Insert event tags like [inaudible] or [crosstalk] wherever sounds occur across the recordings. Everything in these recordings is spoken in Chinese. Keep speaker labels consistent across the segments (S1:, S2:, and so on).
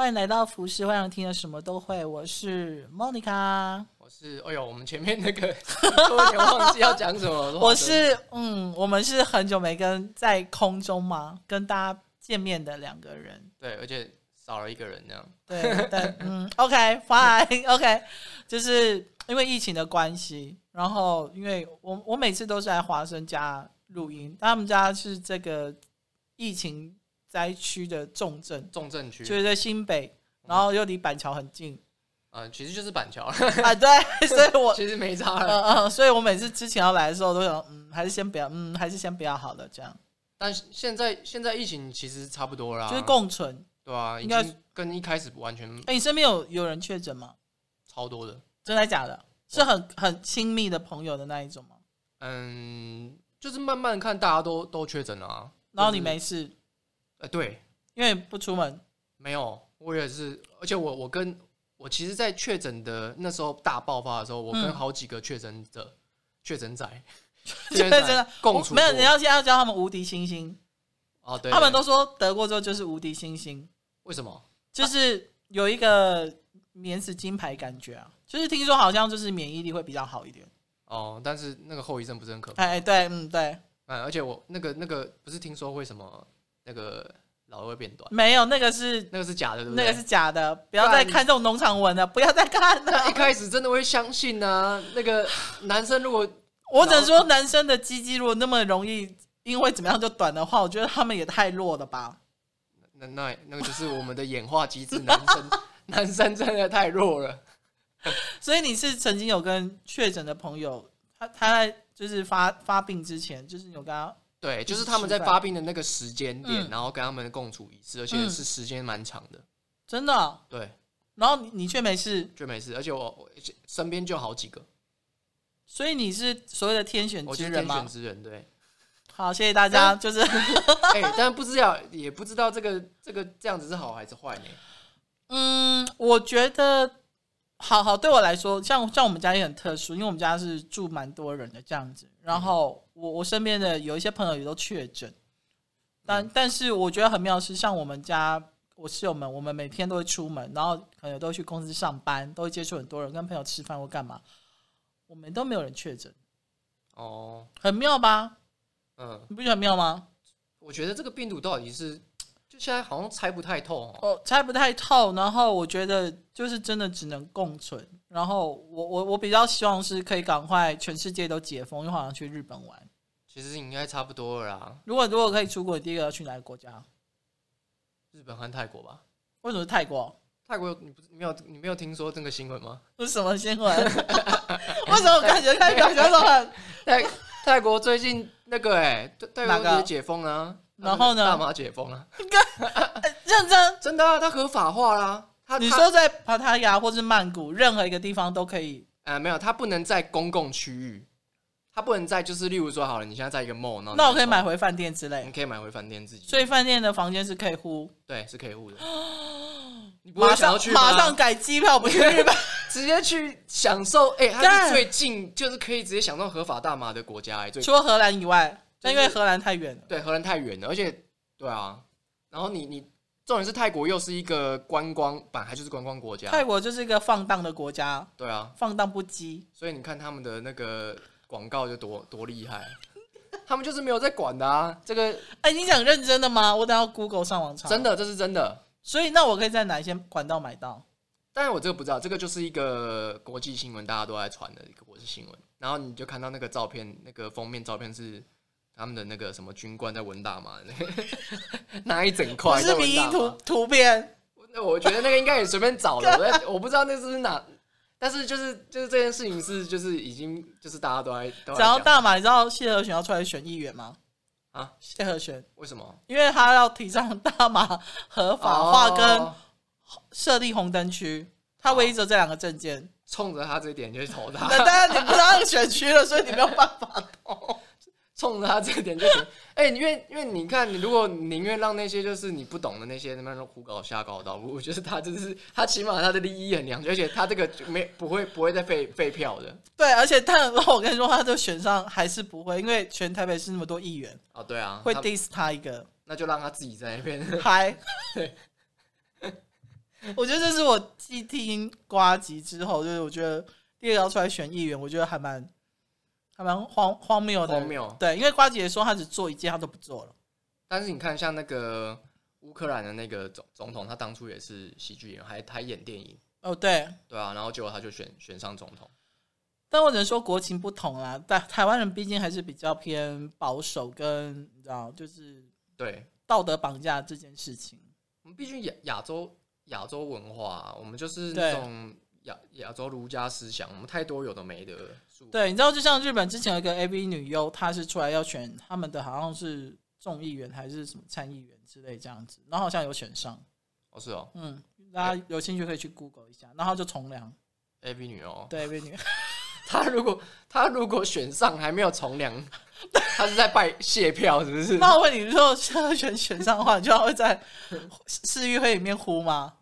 S1: 欢迎来到服饰，欢迎听的什么都会。我是 Monica，
S2: 我是哎呦，我们前面那个 [laughs] 我有点忘记要讲什么。
S1: 我是嗯，我们是很久没跟在空中嘛，跟大家见面的两个人。
S2: 对，而且少了一个人这样。
S1: 对对，嗯，OK，Fine，OK，[laughs] 就是因为疫情的关系，然后因为我我每次都是在华生家录音，他们家是这个疫情。灾区的重镇，
S2: 重镇区
S1: 就是在新北，然后又离板桥很近。
S2: 嗯，其实就是板桥 [laughs]
S1: 啊，对，所以我 [laughs]
S2: 其实没差了。
S1: 嗯嗯，所以我每次之前要来的时候，都想，嗯，还是先不要，嗯，还是先不要好了，这样。
S2: 但现在现在疫情其实差不多啦，
S1: 就是共存，
S2: 对啊，应该跟一开始完全。
S1: 哎，你身边有有人确诊吗？
S2: 超多的，
S1: 真的假的？是很很亲密的朋友的那一种吗？
S2: 嗯，就是慢慢看，大家都都确诊了啊，
S1: 然后你没事。
S2: 呃，对，
S1: 因为不出门，没
S2: 有，我也是，而且我我跟我其实，在确诊的那时候大爆发的时候，我跟好几个确诊者、确诊仔、[laughs] 确诊者共处，
S1: 没有，你要先要教他们无敌星星
S2: 哦，对，
S1: 他们都说得过之后就是无敌星星，
S2: 为什么？[laughs]
S1: 就是有一个免死金牌感觉啊，就是听说好像就是免疫力会比较好一点
S2: 哦，但是那个后遗症不是很可怕？
S1: 哎，对，嗯，对，
S2: 嗯，而且我那个那个不是听说为什么？那个老会变短？
S1: 没有，那个是
S2: 那个是假的，对不
S1: 对？那个是假的，不要再看这种农场文了，不要再看了。
S2: 一开始真的会相信呢、啊。那个男生如果，[laughs]
S1: 我只能说男生的鸡鸡如果那么容易因为怎么样就短的话，我觉得他们也太弱了吧。
S2: 那那那个就是我们的演化机制，男生男生真的太弱了。[laughs]
S1: 所以你是曾经有跟确诊的朋友，他他在就是发发病之前，就是有跟他。
S2: 对，就是他们在发病的那个时间点，嗯、然后跟他们共处一室，而且是时间蛮长的，
S1: 真的、哦。
S2: 对，
S1: 然后你你却没事，
S2: 却没事，而且我，我身边就好几个，
S1: 所以你是所谓的天选之人吗？
S2: 天选之人，对。
S1: 好，谢谢大家。就是，[laughs]
S2: 哎、欸，但不知道，也不知道这个这个这样子是好还是坏呢？
S1: 嗯，我觉得。好好，对我来说，像像我们家也很特殊，因为我们家是住蛮多人的这样子。然后我我身边的有一些朋友也都确诊，但但是我觉得很妙是，像我们家我室友们，我们每天都会出门，然后可能都会去公司上班，都会接触很多人，跟朋友吃饭或干嘛，我们都没有人确诊。
S2: 哦，
S1: 很妙吧？
S2: 嗯，
S1: 你不觉得很妙吗？
S2: 我觉得这个病毒到底是。就现在好像猜不太透哦，
S1: 哦，猜不太透。然后我觉得就是真的只能共存。然后我我我比较希望是可以赶快全世界都解封，因为好像去日本玩。
S2: 其实应该差不多了啦。
S1: 如果如果可以出国，第一个要去哪个国家？
S2: 日本和泰国吧？
S1: 为什么是泰国？
S2: 泰国你不没有你没有听说这个新闻吗？
S1: 是什么新闻？[laughs] 为什么感觉泰国像很 [laughs]
S2: 泰泰国最近那个哎、欸，泰国也解封啊。
S1: 然后呢？
S2: 大麻解封了，
S1: 应该认真
S2: 真的啊，它合法化啦。他
S1: 你说在帕塔雅或是曼谷任何一个地方都可以？
S2: 呃，没有，它不能在公共区域，它不能在就是例如说好了，你现在在一个 mall，
S1: 那我可以买回饭店之类，
S2: 你可以买回饭店自己。
S1: 所以饭店的房间是可以呼？
S2: 对，是可以呼的。[gasps]
S1: 你马上马上改机票不去日本，
S2: 直接去享受。哎、最近就是可以直接享受合法大麻的国家
S1: 除了荷兰以外。但因为荷兰太远了，
S2: 对，荷兰太远了，而且，对啊，然后你你重点是泰国又是一个观光版，还就是观光国家，
S1: 泰国就是一个放荡的国家，
S2: 对啊，
S1: 放荡不羁，
S2: 所以你看他们的那个广告就多多厉害，[laughs] 他们就是没有在管的啊，这个，
S1: 哎，你想认真的吗？我等下 Google 上网查，
S2: 真的，这是真的，
S1: 所以那我可以在哪一些管道买到？
S2: 但是我这个不知道，这个就是一个国际新闻，大家都在传的一个国际新闻，然后你就看到那个照片，那个封面照片是。他们的那个什么军官在闻大麻，[laughs] 那一整块
S1: 是迷因图图片。
S2: 那我觉得那个应该也随便找的，我我不知道那是哪，但是就是就是这件事情是就是已经就是大家都在。
S1: 然后大马，你知道谢和弦要出来选议员吗？
S2: 啊，
S1: 谢和弦
S2: 为什么？
S1: 因为他要提倡大马合法化跟设立红灯区，他唯一只有这两个证件，
S2: 冲着他这一点就去投他。
S1: 那当然你不知道那个选区了，所以你没有办法投。
S2: 冲着他这个点就行，[laughs] 哎、欸，因为因为你看，你如果宁愿让那些就是你不懂的那些那种胡搞瞎搞的，我觉得他就是他起码他的利益很良，而且他这个没不会不会再废废票的。
S1: 对，而且他我跟你说，他就选上还是不会，因为全台北市那么多议员
S2: 哦，对啊，
S1: 会 diss 他一个，
S2: 那就让他自己在那边
S1: 嗨。[laughs]
S2: 对，
S1: 我觉得这是我继听瓜吉之后，就是我觉得第二个要出来选议员，我觉得还蛮还蛮荒荒谬的。
S2: 荒谬。
S1: 对，因为瓜姐说她只做一件，她都不做了。
S2: 但是你看，像那个乌克兰的那个总总统，他当初也是喜剧演员，还还演电影。
S1: 哦，对。
S2: 对啊，然后结果他就选选上总统。
S1: 但我只能说国情不同啦，但台湾人毕竟还是比较偏保守，跟你知道，就是对道德绑架这件事情。
S2: 我们毕竟亚亚洲。亚洲文化，我们就是那种亚亚洲儒家思想，我们太多有的没的。
S1: 对，你知道，就像日本之前有一个 AV 女优，她是出来要选他们的，好像是众议员还是什么参议员之类这样子，然后好像有选上。
S2: 哦，是哦，
S1: 嗯，大家有兴趣可以去 Google 一下，然后就从良
S2: AV 女优，
S1: 对 AV 女优，
S2: 她如果她如果选上还没有从良，她是在拜谢票是不是？
S1: 那我问你，如果现在选选上的话，你就要会在市议会里面呼吗？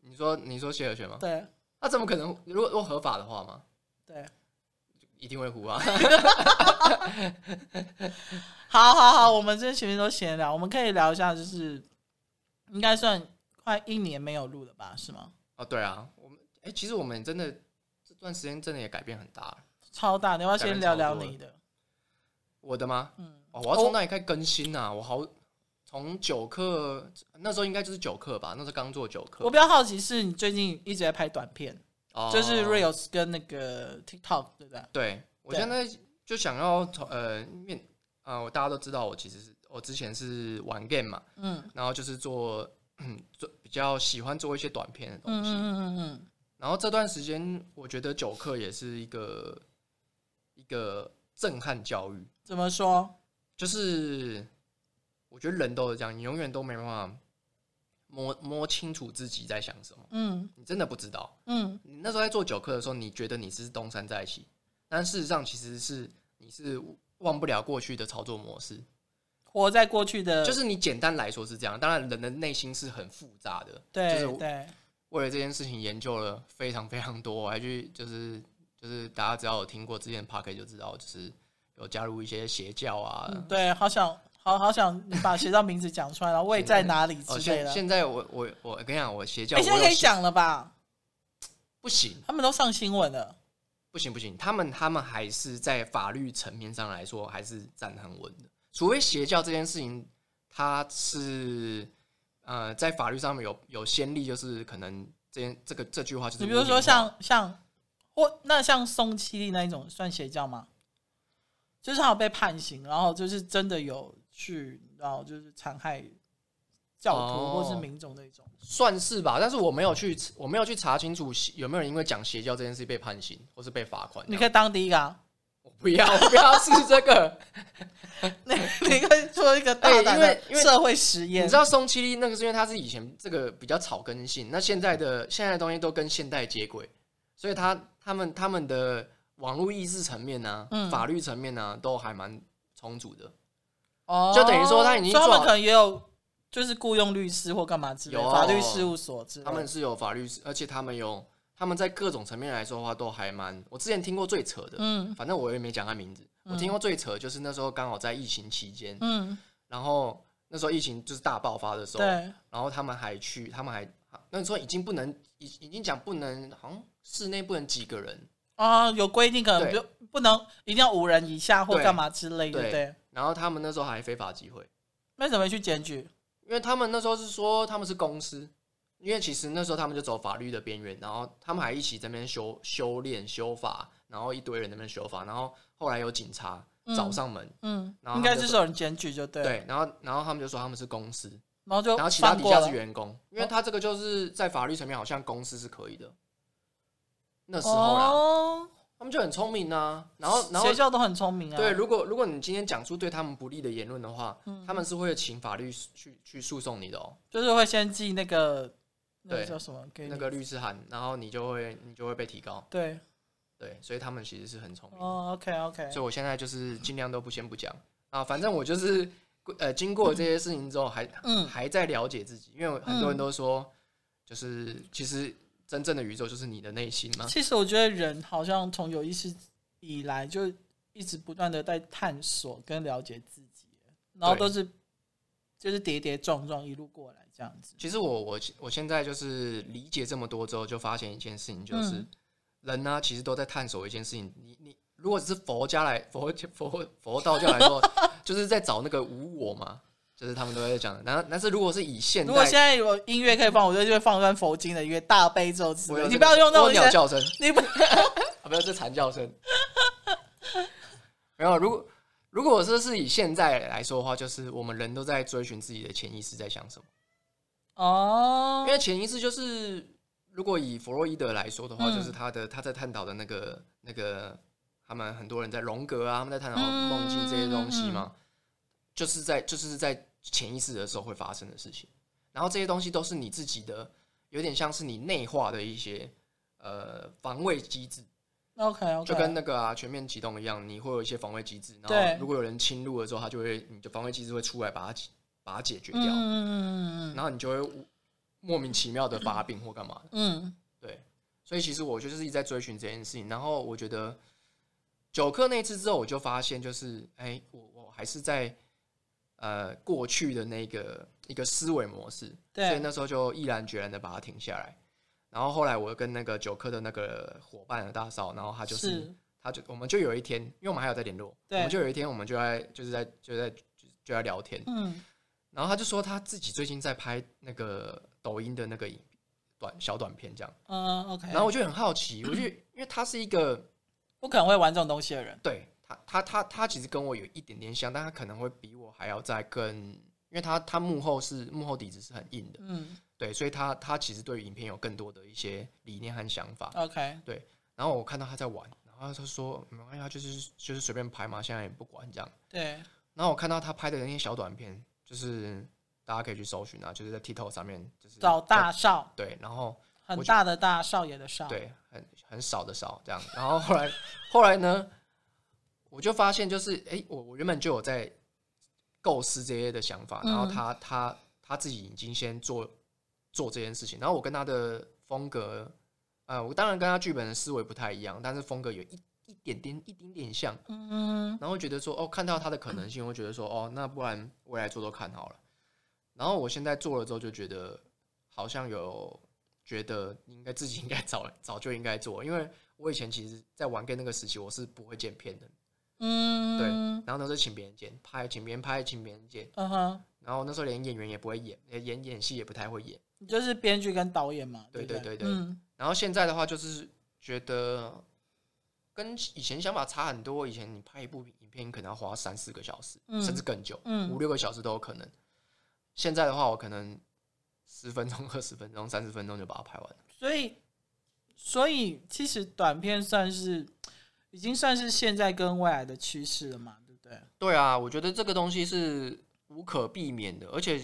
S2: 你说你说谢和弦吗？
S1: 对，
S2: 那怎么可能？如果如果合法的话吗？
S1: 对，
S2: 一定会呼啊！[laughs]
S1: 好好好，我们这前面都闲聊，我们可以聊一下，就是应该算快一年没有录了吧？是吗？
S2: 哦，对啊，我们哎、欸，其实我们真的这段时间真的也改变很大，
S1: 超大。你要要先聊聊你的？
S2: 我的吗？嗯，哦，我要从那里开始更新啊？我好。从九课那时候应该就是九课吧，那时候刚做九课。
S1: 我比较好奇是你最近一直在拍短片，
S2: 哦、
S1: 就是 Reels 跟那个 TikTok 对不对？
S2: 对，我现在就想要从呃面啊、呃，大家都知道我其实是我之前是玩 game 嘛，嗯，然后就是做做比较喜欢做一些短片的东西，嗯嗯嗯嗯。然后这段时间我觉得九课也是一个一个震撼教育。
S1: 怎么说？
S2: 就是。我觉得人都是这样，你永远都没办法摸摸清楚自己在想什么。嗯，你真的不知道。嗯，你那时候在做九课的时候，你觉得你是东山再起，但事实上其实是你是忘不了过去的操作模式，
S1: 活在过去的。
S2: 就是你简单来说是这样，当然人的内心是很复杂的。
S1: 对，
S2: 就是
S1: 对。
S2: 为了这件事情研究了非常非常多，[laughs] 我还去就是就是大家只要有听过之前 Podcast 就知道，就是有加入一些邪教啊。
S1: 嗯，对，好想。好好想你把邪教名字讲出来，然后位在哪里之类的。
S2: 现在我我我跟你讲，我邪教，
S1: 你现在可以讲了吧？
S2: 不行，
S1: 他们都上新闻了。
S2: 不行不行，他们他们还是在法律层面上来说还是站很稳的。除非邪教这件事情，它是呃在法律上面有有先例，就是可能这件这个这句话就是。
S1: 你比如说像像或那像宋七力那一种算邪教吗？就是他有被判刑，然后就是真的有。去，然后就是残害教徒或是民众那种，哦，
S2: 算是吧。但是我没有去，我没有去查清楚有没有人因为讲邪教这件事被判刑或是被罚款。
S1: 你可以当第一个啊！
S2: 我不要，我不要试这个。[laughs]
S1: 你你可以做一个大胆的社会实验。
S2: 你知道宋七力那个是因为他是以前这个比较草根性，那现在的现在的东西都跟现代接轨，所以他他们他们的网络意识层面呢，嗯、法律层面呢，都还蛮充足的。
S1: 哦，
S2: 就等于说他已经做，
S1: 他们可能也有，就是雇佣律师或干嘛之类的，有法律事务所之类的。
S2: 他们是有法律，而且他们有，他们在各种层面来说的话，都还蛮。我之前听过最扯的，嗯，反正我也没讲他名字。嗯、我听过最扯就是那时候刚好在疫情期间，嗯，然后那时候疫情就是大爆发的时候，对，然后他们还去，他们还那时候已经不能，已已经讲不能，好像室内不能几个人
S1: 啊，有规定可能就不能一定要五人以下或干嘛之类的，对。对
S2: 然后他们那时候还非法集会，
S1: 为什么去检举？
S2: 因为他们那时候是说他们是公司，因为其实那时候他们就走法律的边缘，然后他们还一起在那边修修炼修法，然后一堆人在那边修法，然后后来有警察找上门，嗯，嗯然后
S1: 应该是有人检举就对，
S2: 对，然后然后他们就说他们是公司，
S1: 然后就
S2: 然后其他底下是员工，因为他这个就是在法律层面好像公司是可以的，那时候啦。哦他们就很聪明啊，然后然后
S1: 学校都很聪明啊。
S2: 对，如果如果你今天讲出对他们不利的言论的话，嗯、他们是会请法律去去诉讼你的哦，
S1: 就是会先寄那个那个叫什么给
S2: 那个律师函，然后你就会你就会被提高。
S1: 对
S2: 对，所以他们其实是很聪明。
S1: 哦，OK OK。
S2: 所以我现在就是尽量都不先不讲啊，反正我就是呃经过这些事情之后还，还嗯还在了解自己，因为很多人都说，就是其实。真正的宇宙就是你的内心吗？
S1: 其实我觉得人好像从有意识以来就一直不断的在探索跟了解自己，然后都是就是跌跌撞撞一路过来这样子。
S2: 其实我我我现在就是理解这么多之后，就发现一件事情，就是、嗯、人呢、啊，其实都在探索一件事情。你你如果只是佛家来佛佛佛道教来说，[laughs] 就是在找那个无我嘛，就是他们都在讲。的。然后但是如果是以现在，
S1: 如果现在有音乐可以放，我就会放一段佛经的音乐，大悲咒之类。你不要用
S2: 那种鸟叫声，
S1: 你不 [laughs]
S2: 不要这惨叫声。没有，如果如果说是以现在来说的话，就是我们人都在追寻自己的潜意识在想什么。
S1: 哦，
S2: 因为潜意识就是，如果以弗洛伊德来说的话，嗯、就是他的他在探讨的那个那个，他们很多人在荣格啊，他们在探讨梦境这些东西嘛，嗯、就是在就是在潜意识的时候会发生的事情。然后这些东西都是你自己的，有点像是你内化的一些呃防卫机制。
S1: OK OK，
S2: 就跟那个啊全面启动一样，你会有一些防卫机制。然后如果有人侵入了之后，他就会你的防卫机制会出来把它。把它解决掉，嗯，然后你就会莫名其妙的发病或干嘛的，
S1: 嗯，
S2: 对，所以其实我就是一直在追寻这件事情。然后我觉得九克那次之后，我就发现就是，哎，我我还是在呃过去的那个一个思维模式，
S1: 对，
S2: 所以那时候就毅然决然的把它停下来。然后后来我跟那个九科的那个伙伴的大嫂，然后他就是，是他就我们就有一天，因为我们还有在联络，
S1: 对，
S2: 我们就有一天我们就在就是在就在就在聊天，
S1: 嗯。
S2: 然后他就说他自己最近在拍那个抖音的那个短小短片，这样。
S1: 嗯，OK。
S2: 然后我就很好奇，我就因为他是一个
S1: 不可能会玩这种东西的人。
S2: 对他，他，他，他其实跟我有一点点像，但他可能会比我还要再更，因为他他幕后是幕后底子是很硬的。
S1: 嗯，
S2: 对，所以他他其实对于影片有更多的一些理念和想法。
S1: OK。
S2: 对，然后我看到他在玩，然后他说没关系，他就是就是随便拍嘛，现在也不管这样。
S1: 对。
S2: 然后我看到他拍的那些小短片。就是大家可以去搜寻啊，就是在 TikTok 上面，就是
S1: 找大少，
S2: 对，然后
S1: 很大的大少爷的少，
S2: 对，很很少的少这样。然后后来后来呢，我就发现就是，哎、欸，我我原本就有在构思这些的想法，然后他、嗯、他他自己已经先做做这件事情，然后我跟他的风格，呃，我当然跟他剧本的思维不太一样，但是风格有一。一点点，一丁点像，
S1: 嗯，
S2: 然后觉得说，哦，看到他的可能性，我觉得说，哦，那不然我来做做看好了。然后我现在做了之后，就觉得好像有觉得应该自己应该 [laughs] 早早就应该做，因为我以前其实，在玩 game 那个时期，我是不会剪片的，
S1: 嗯，
S2: 对，然后都是请别人剪，拍，请别人拍，请别人剪，
S1: 嗯哼，
S2: 然后那时候连演员也不会演，演演戏也不太会演，
S1: 就是编剧跟导演嘛，
S2: 对对对对，
S1: 嗯，
S2: 然后现在的话，就是觉得。跟以前想法差很多。以前你拍一部影片，可能要花三四个小时，嗯、甚至更久，
S1: 嗯、
S2: 五六个小时都有可能。现在的话，我可能十分钟、[laughs] 二十分钟、三十分钟就把它拍完了。
S1: 所以，所以其实短片算是已经算是现在跟未来的趋势了嘛，对不对？
S2: 对啊，我觉得这个东西是无可避免的，而且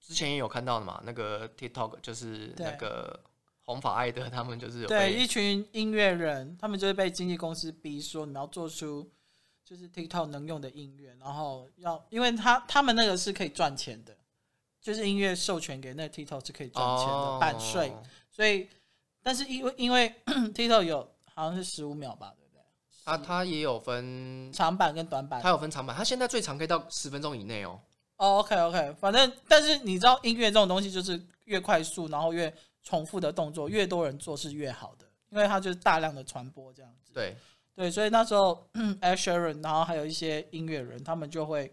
S2: 之前也有看到的嘛，那个 TikTok 就是那个。红发艾德他们就是有
S1: 对一群音乐人，他们就是被经纪公司逼说，你要做出就是 TikTok 能用的音乐，然后要因为他他们那个是可以赚钱的，就是音乐授权给那个 TikTok 是可以赚钱的、哦、版税，所以但是因为因为 [coughs] TikTok 有好像是十五秒吧，对不对？
S2: 他他也有分
S1: 长版跟短版，
S2: 它有分长版，它现在最长可以到十分钟以内哦。
S1: 哦，OK OK，反正但是你知道音乐这种东西就是越快速，然后越重复的动作越多人做是越好的，因为它就是大量的传播这样子。
S2: 对
S1: 对，所以那时候 [clears throat] Ed Sheeran 然后还有一些音乐人，他们就会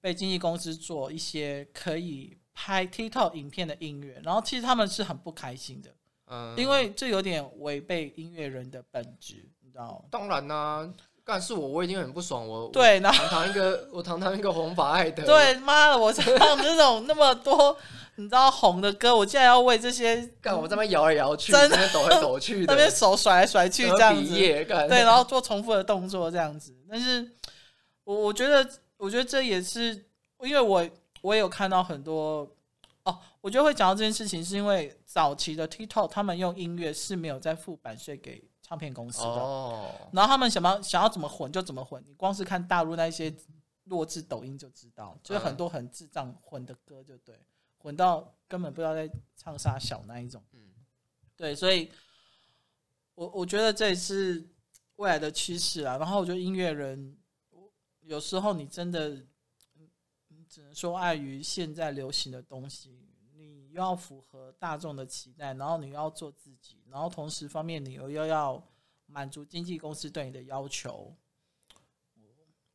S1: 被经纪公司做一些可以拍 TikTok 影片的音乐，然后其实他们是很不开心的，
S2: 嗯，
S1: 因为这有点违背音乐人的本质，你知道？
S2: 当然啦、啊，干是我我已经很不爽，我
S1: 对，然后
S2: 堂堂一个 [laughs] 我堂堂一个红发爱德，
S1: 对，妈的，我唱这种那么多。[laughs] 你知道红的歌，我竟然要为这些
S2: 干？我这边摇来摇去，真的抖来抖去的，
S1: 那边手甩来甩去这样子，对，然后做重复的动作这样子。但是，我我觉得，我觉得这也是因为我我也有看到很多哦，我觉得会讲到这件事情，是因为早期的 TikTok 他们用音乐是没有在付版税给唱片公司的，
S2: 哦，
S1: 然后他们想要想要怎么混就怎么混，你光是看大陆那些弱智抖音就知道，就是很多很智障混的歌就对。混到根本不知道在唱啥小那一种，
S2: 嗯，对，
S1: 所以我我觉得这也是未来的趋势啊。然后我觉得音乐人，有时候你真的，只能说碍于现在流行的东西，又要符合大众的期待，然后你又要做自己，然后同时方面你又又要满足经纪公司对你的要求。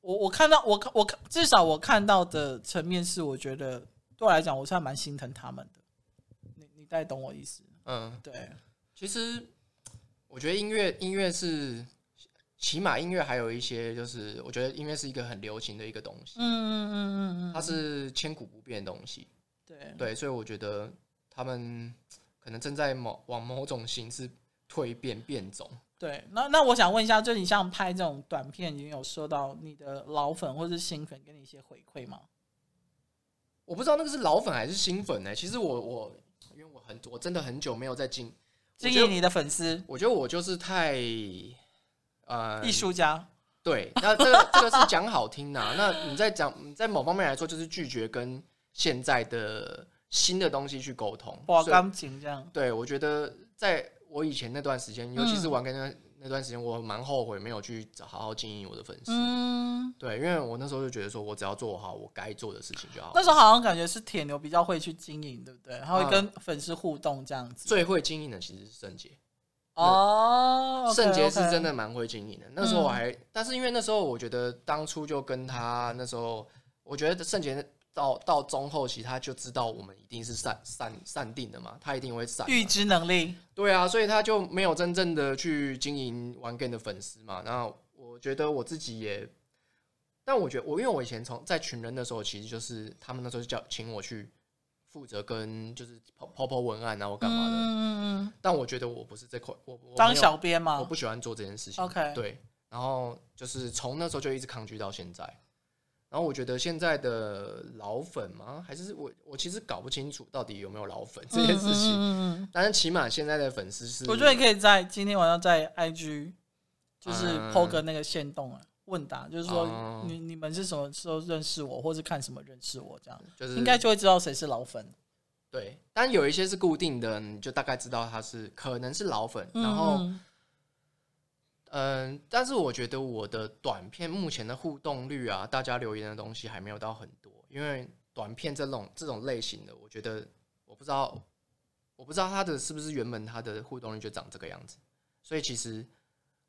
S1: 我我看到我看我看至少我看到的层面是，我觉得对我来讲，我是还蛮心疼他们的。你你大概懂我意思？
S2: 嗯，
S1: 对。
S2: 其实我觉得音乐音乐是。起码音乐还有一些，就是我觉得音乐是一个很流行的一个东西，嗯嗯嗯嗯嗯，它是千古不变的东西，对对，所以我觉得他们可能正在某往某种形式蜕变变种。
S1: 对，那那我想问一下，就你像拍这种短片，你有收到你的老粉或是新粉给你一些回馈吗？
S2: 我不知道那个是老粉还是新粉呢、欸？其实我我因为我很我真的很久没有在经
S1: 经营你的粉丝，
S2: 我觉得我就是太。呃，
S1: 艺术家，
S2: 对，那这个这个是讲好听的、啊。那你在讲，在某方面来说，就是拒绝跟现在的新的东西去沟通，
S1: 哇钢琴这样。
S2: 对，我觉得在我以前那段时间，尤其是玩跟那那段时间，我蛮后悔没有去好好经营我的粉丝。嗯，对，因为我那时候就觉得说，我只要做好我该做的事情就好。
S1: 那时候好像感觉是铁牛比较会去经营，对不对？他会跟粉丝互动这样子。
S2: 最会经营的其实是圣杰。
S1: 哦，
S2: 圣杰是真的蛮会经营的。那时候我还，但是因为那时候我觉得当初就跟他那时候，我觉得圣杰到到中后期他就知道我们一定是散散散定的嘛，他一定会散。
S1: 预知能力。
S2: 对啊，所以他就没有真正的去经营玩 game 的粉丝嘛。然后我觉得我自己也，但我觉得我因为我以前从在群人的时候，其实就是他们那时候就叫请我去。负责跟就是跑跑跑文案啊，或干嘛的。嗯，但我觉得我不是这块，我
S1: 当小编嘛，
S2: 我不喜欢做这件事情。
S1: OK，
S2: 对。然后就是从那时候就一直抗拒到现在。然后我觉得现在的老粉吗？还是我我其实搞不清楚到底有没有老粉这件事情。嗯，但是起码现在的粉丝是，
S1: 我觉得你可以在今天晚上在 IG 就是 PO 个那个线动啊。问答就是说，你你们是什么时候认识我，或是看什么认识我这样，就是应该就会知道谁是老粉。
S2: 对，但有一些是固定的，你就大概知道他是可能是老粉。然后，嗯，但是我觉得我的短片目前的互动率啊，大家留言的东西还没有到很多，因为短片这种这种类型的，我觉得我不知道，我不知道他的是不是原本他的互动率就长这个样子，所以其实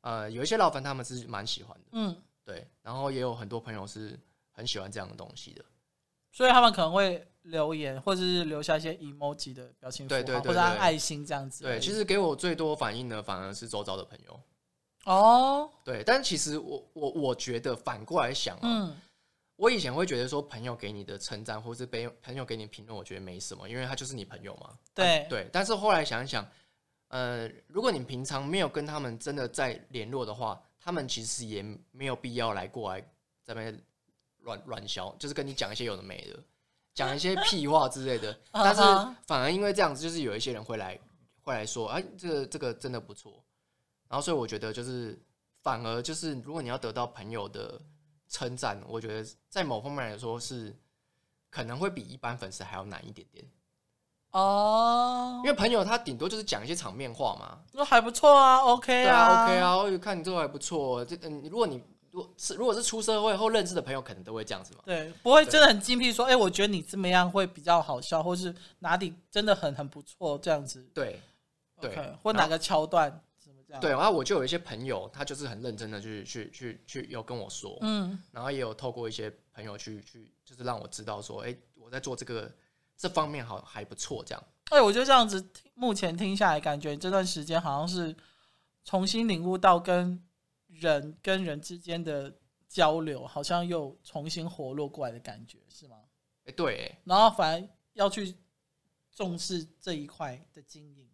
S2: 呃，有一些老粉他们是蛮喜欢的，嗯。对，然后也有很多朋友是很喜欢这样的东西的，
S1: 所以他们可能会留言，或者是留下一些 emoji 的表情符号，
S2: 对对对对，
S1: 或者按爱心这样子。
S2: 对，其实给我最多反应的反而是周遭的朋友。
S1: 哦，
S2: 对，但其实我我我觉得反过来想啊，嗯，我以前会觉得说朋友给你的称赞，或是被朋友给你评论，我觉得没什么，因为他就是你朋友嘛。
S1: 对、
S2: 啊、对，但是后来想一想，呃，如果你平常没有跟他们真的在联络的话。他们其实也没有必要来过来这边乱乱销，就是跟你讲一些有的没的，讲一些屁话之类的。[laughs] 但是反而因为这样子，就是有一些人会来会来说，哎，这个这个真的不错。然后所以我觉得就是反而就是，如果你要得到朋友的称赞，我觉得在某方面来说是可能会比一般粉丝还要难一点点。
S1: 哦，
S2: 因为朋友他顶多就是讲一些场面话嘛，
S1: 那还不错啊，OK
S2: 啊，OK 啊，我看你这个还不错。这嗯，如果你如果是如果是出社会后认识的朋友，可能都会这样子嘛。
S1: 对，不会真的很精辟说，哎，我觉得你怎么样会比较好笑，或是哪里真的很很不错这样子。
S2: 对，对，
S1: 或哪个桥段？
S2: 对，然后我就有一些朋友，他就是很认真的去去去去有跟我说，嗯，然后也有透过一些朋友去去，就是让我知道说，哎，我在做这个。这方面好还不错，这样。
S1: 哎，我觉得这样子，目前听下来，感觉这段时间好像是重新领悟到跟人跟人之间的交流，好像又重新活络过来的感觉，是吗？
S2: 哎，对。
S1: 然后反而要去重视这一块的经营。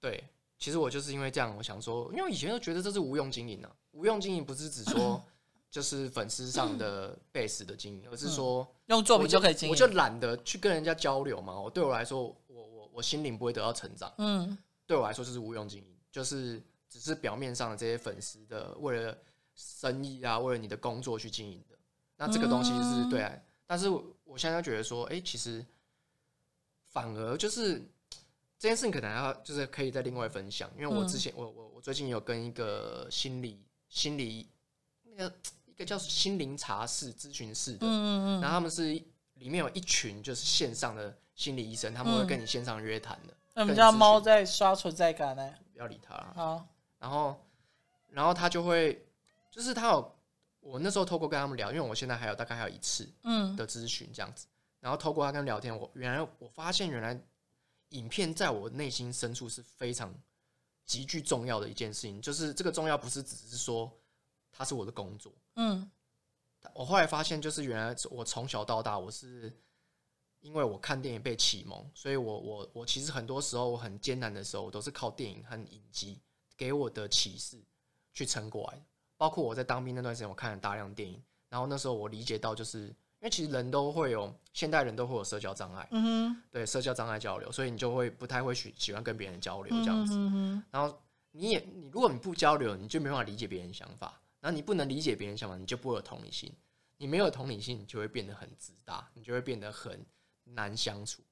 S2: 对，其实我就是因为这样，我想说，因为以前都觉得这是无用经营呢、啊。无用经营不是指说。[laughs] 就是粉丝上的 base 的经营，而是说
S1: 用作品就可以经营。
S2: 我就懒得去跟人家交流嘛。我对我来说，我我我心灵不会得到成长。嗯，对我来说就是无用经营，就是只是表面上的这些粉丝的为了生意啊，为了你的工作去经营的。那这个东西是对啊。但是我现在觉得说，哎，其实反而就是这件事情可能要就是可以再另外分享，因为我之前我我我最近有跟一个心理心理那个。一个叫心灵茶室咨询室的，嗯嗯嗯，然后他们是里面有一群就是线上的心理医生，他们会跟你线上约谈的。
S1: 那我们家猫在刷存在感呢，
S2: 不要理它。
S1: 好，
S2: 然后，然后他就会，就是他有，我那时候透过跟他们聊，因为我现在还有大概还有一次，嗯，的咨询这样子。然后透过他跟他聊天，我原来我发现原来影片在我内心深处是非常极具重要的一件事情，就是这个重要不是只是说它是我的工作，嗯，我后来发现就是原来我从小到大我是因为我看电影被启蒙，所以我我我其实很多时候我很艰难的时候，我都是靠电影和影集给我的启示去撑过来，包括我在当兵那段时间，我看了大量电影，然后那时候我理解到就是。因为其实人都会有，现代人都会有社交障碍，嗯哼，对，社交障碍交流，所以你就会不太会喜喜欢跟别人交流这样子。嗯哼，然后你也你如果你不交流，你就没办法理解别人想法，然后你不能理解别人想法，你就不会有同理心。你没有同理心，你就会变得很自大，你就会变得很难相处。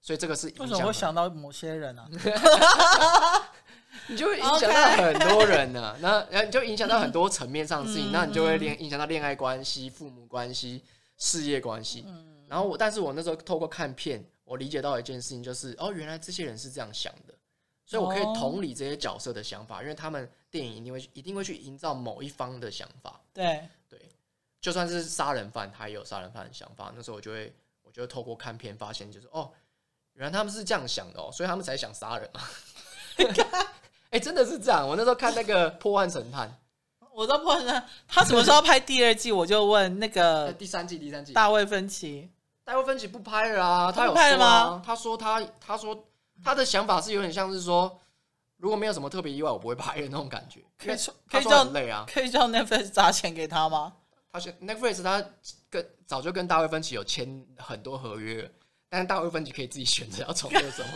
S2: 所以这个是
S1: 为什么会想到某些人呢？[laughs]
S2: 你就会影响到很多人呢，那然后你就影响到很多层面上的事情，那你就会恋影响到恋爱关系、父母关系。事业关系，然后我，但是我那时候透过看片，我理解到一件事情，就是哦，原来这些人是这样想的，所以我可以同理这些角色的想法，因为他们电影一定会一定会去营造某一方的想法。
S1: 对
S2: 对，就算是杀人犯，他也有杀人犯的想法。那时候我就会，我就会透过看片发现，就是哦，原来他们是这样想的哦，所以他们才想杀人啊。[laughs] 哎，真的是这样。我那时候看那个《破案神探》。
S1: 我都不知道他什么时候拍第二季，我就问那个 [laughs]
S2: 第三季，第三季
S1: 大卫芬奇，
S2: 大卫芬奇不拍了啊？他有拍了吗？他说他他说他的想法是有点像是说，如果没有什么特别意外，我不会拍的那种感觉。可以可以叫累啊？
S1: 可以叫 Netflix 砸钱给他吗？
S2: 他是 Netflix，他跟早就跟大卫芬奇有签很多合约，但是大卫芬奇可以自己选择要从事什么。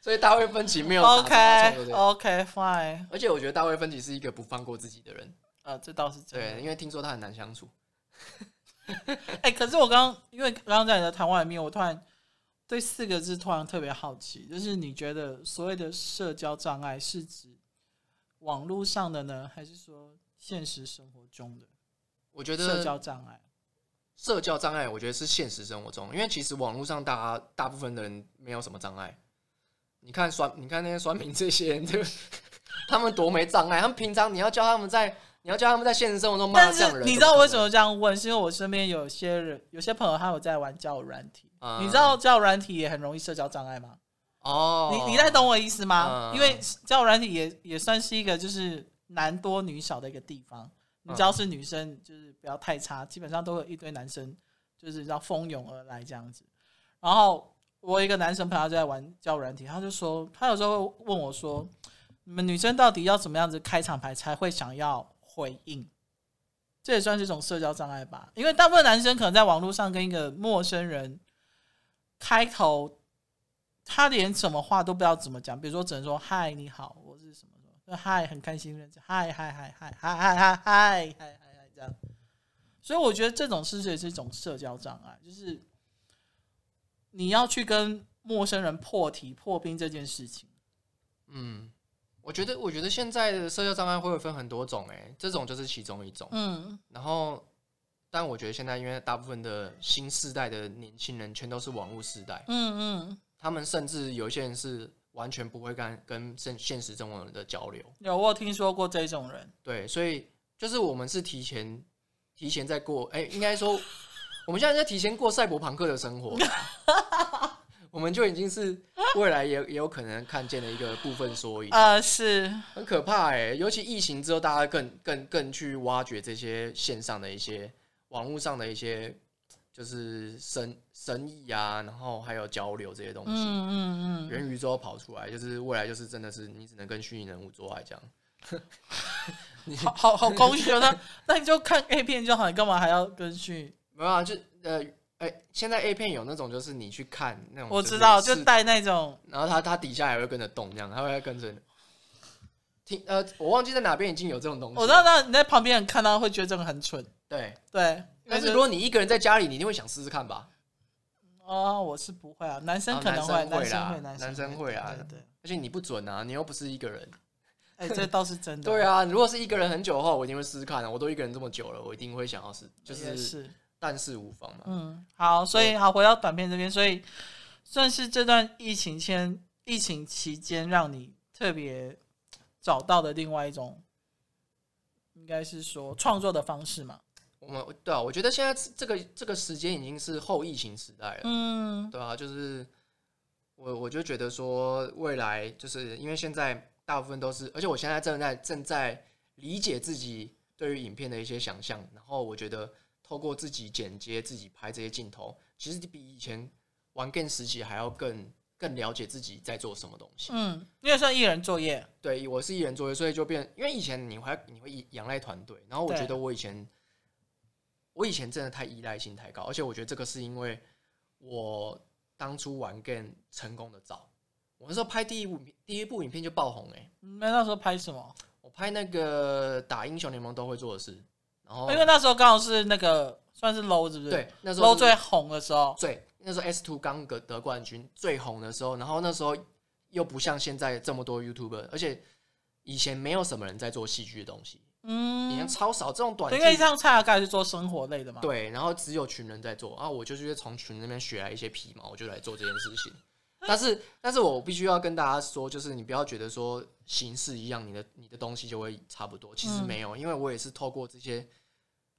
S2: 所以大卫芬奇没有
S1: OK OK fine，
S2: 而且我觉得大卫芬奇是一个不放过自己的人，
S1: 呃，这倒是真的。
S2: 对，因为听说他很难相处。[laughs]
S1: 哎、欸，可是我刚刚因为刚刚在你的谈话里面，我突然对四个字突然特别好奇，就是你觉得所谓的社交障碍是指网络上的呢，还是说现实生活中的？
S2: 我觉得
S1: 社交障碍，
S2: 社交障碍，我觉得是现实生活中，因为其实网络上大家大部分的人没有什么障碍。你看酸，你看那些酸民这些人，就 [laughs] 他们多没障碍。他们平常你要教他们在，你要教他们在现实生活中骂这样人。
S1: 你知道我为什么这样问？是因为我身边有些人，有些朋友他有在玩交友软体。嗯、你知道交友软体也很容易社交障碍吗？哦，你你在懂我意思吗？嗯、因为交友软体也也算是一个就是男多女少的一个地方。你只要是女生，就是不要太差，基本上都有一堆男生就是要蜂拥而来这样子。然后。我一个男生朋友就在玩交友软体，他就说，他有时候会问我说：“你们女生到底要怎么样子开场白才会想要回应？”这也算是一种社交障碍吧，因为大部分男生可能在网络上跟一个陌生人开头，他连什么话都不知道怎么讲，比如说只能说“嗨，你好，我是什么什么”，“嗨，很开心认识”，“嗨嗨嗨嗨嗨嗨嗨嗨嗨嗨”这样。所以我觉得这种是不是也是一种社交障碍？就是。你要去跟陌生人破题破冰这件事情，
S2: 嗯，我觉得，我觉得现在的社交障碍会分很多种，哎，这种就是其中一种，嗯，然后，但我觉得现在因为大部分的新世代的年轻人全都是网络世代，嗯嗯，他们甚至有一些人是完全不会跟跟现现实中的人的交流，
S1: 有我有听说过这种人，
S2: 对，所以就是我们是提前提前在过，哎，应该说。我们现在在提前过赛博朋克的生活，[laughs] 我们就已经是未来也也有可能看见的一个部分缩影
S1: 啊，是
S2: 很可怕哎！尤其疫情之后，大家更更更去挖掘这些线上的一些网络上的一些就是生生意啊，然后还有交流这些东西，嗯嗯嗯，元宇宙跑出来，就是未来就是真的是你只能跟虚拟人物做爱这样，
S1: 你 [laughs] 好好好空虚啊！那 [laughs] 那你就看 A 片就好，你干嘛还要跟虚？
S2: 没有啊，就呃，哎、欸，现在 A 片有那种，就是你去看那种，
S1: 我知道，就带那种，
S2: 然后它它底下还会跟着动，这样，它会跟着听。呃，我忘记在哪边已经有这种东西。
S1: 我知道，那你在旁边人看到会觉得这个很蠢。
S2: 对
S1: 对，
S2: 但是如果你一个人在家里，你一定会想试试看吧？
S1: 哦，我是不会啊，男生可能会，
S2: 男
S1: 生
S2: 会，男生会啊，对，而且你不准啊，你又不是一个人。
S1: 哎，这 [laughs] 倒是真的。
S2: 对啊，如果是一个人很久的话，我一定会试试看啊。我都一个人这么久了，我一定会想要试，就是。但是无妨嘛。
S1: 嗯，好，所以好回到短片这边，所以算是这段疫情前疫情期间让你特别找到的另外一种，应该是说创作的方式嘛？
S2: 我们对啊，我觉得现在这个这个时间已经是后疫情时代了，嗯，对啊，就是我我就觉得说未来就是因为现在大部分都是，而且我现在正在正在理解自己对于影片的一些想象，然后我觉得透过自己剪接、自己拍这些镜头，其实比以前玩 game 时期还要更更了解自己在做什么东西。
S1: 嗯，因为算艺人作业，
S2: 对，我是艺人作业，所以就变，因为以前你会你会仰赖团队，然后我觉得我以前。我以前真的太依赖性太高，而且我觉得这个是因为我当初玩 game 成功的早。我那时候拍第一部第一部影片就爆红哎、欸！
S1: 那那时候拍什么？
S2: 我拍那个打英雄联盟都会做的事。然后
S1: 因为那时候刚好是那个算是 low 是不是？
S2: 对，那时候
S1: low 最红的时候。
S2: 对，那时候 S two 刚得得冠军最红的时候，然后那时候又不像现在这么多 YouTuber，而且以前没有什么人在做戏剧的东西。嗯，以前超少这种短剧，
S1: 因为像蔡阿盖是做生活类的嘛。
S2: 对，然后只有群人在做，然后我就是从群那边学来一些皮毛，我就来做这件事情。但是，但是我必须要跟大家说，就是你不要觉得说形式一样，你的你的东西就会差不多。其实没有，因为我也是透过这些